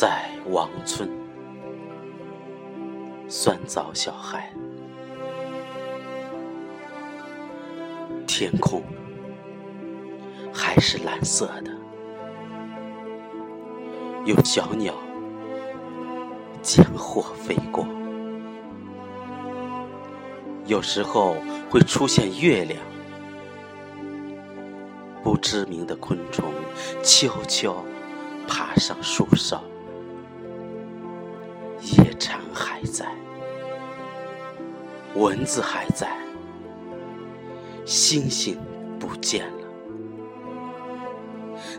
在王村，酸枣小孩，天空还是蓝色的，有小鸟间或飞过，有时候会出现月亮。不知名的昆虫悄悄爬上树梢，夜蝉还在，蚊子还在，星星不见了。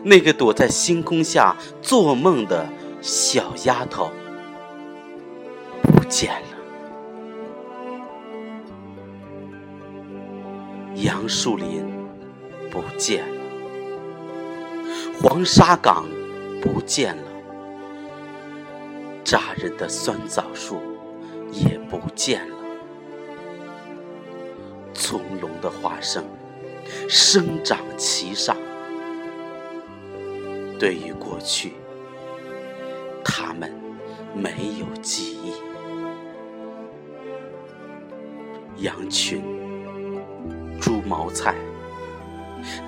那个躲在星空下做梦的小丫头不见了。杨树林不见了。黄沙岗不见了，扎人的酸枣树也不见了，葱茏的花生生长其上。对于过去，他们没有记忆。羊群、猪毛菜、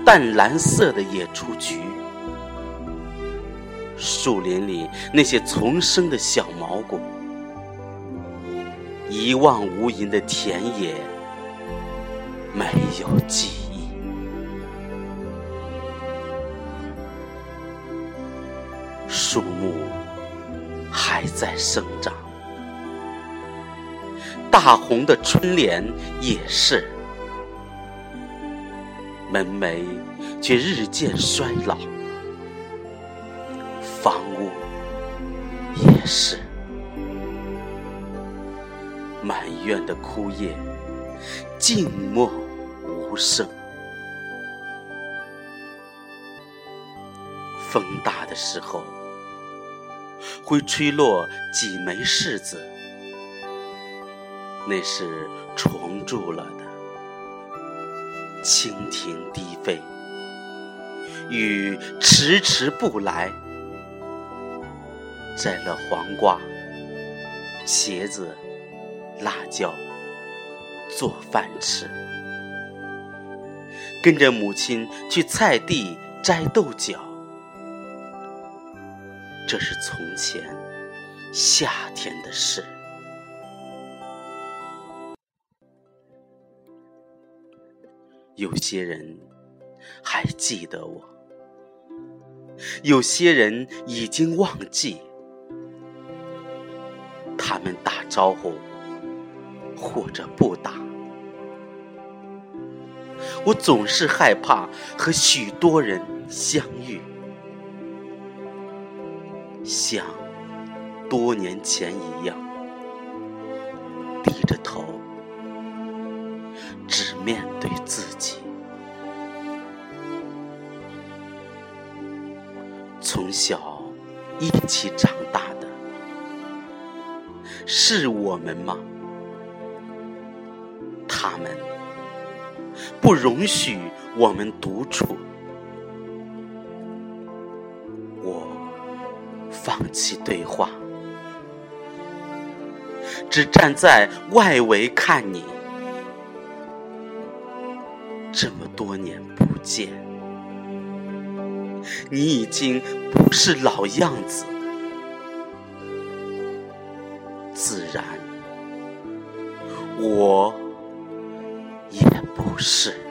淡蓝色的野雏菊。树林里那些丛生的小毛果，一望无垠的田野，没有记忆。树木还在生长，大红的春联也是，门楣却日渐衰老。房屋也是，满院的枯叶静默无声。风大的时候，会吹落几枚柿子，那是虫蛀了的。蜻蜓低飞，雨迟迟不来。摘了黄瓜、茄子、辣椒，做饭吃。跟着母亲去菜地摘豆角，这是从前夏天的事。有些人还记得我，有些人已经忘记。他们打招呼，或者不打。我总是害怕和许多人相遇，像多年前一样，低着头，只面对自己。从小一起长大。是我们吗？他们不容许我们独处，我放弃对话，只站在外围看你。这么多年不见，你已经不是老样子。自然，我也不是。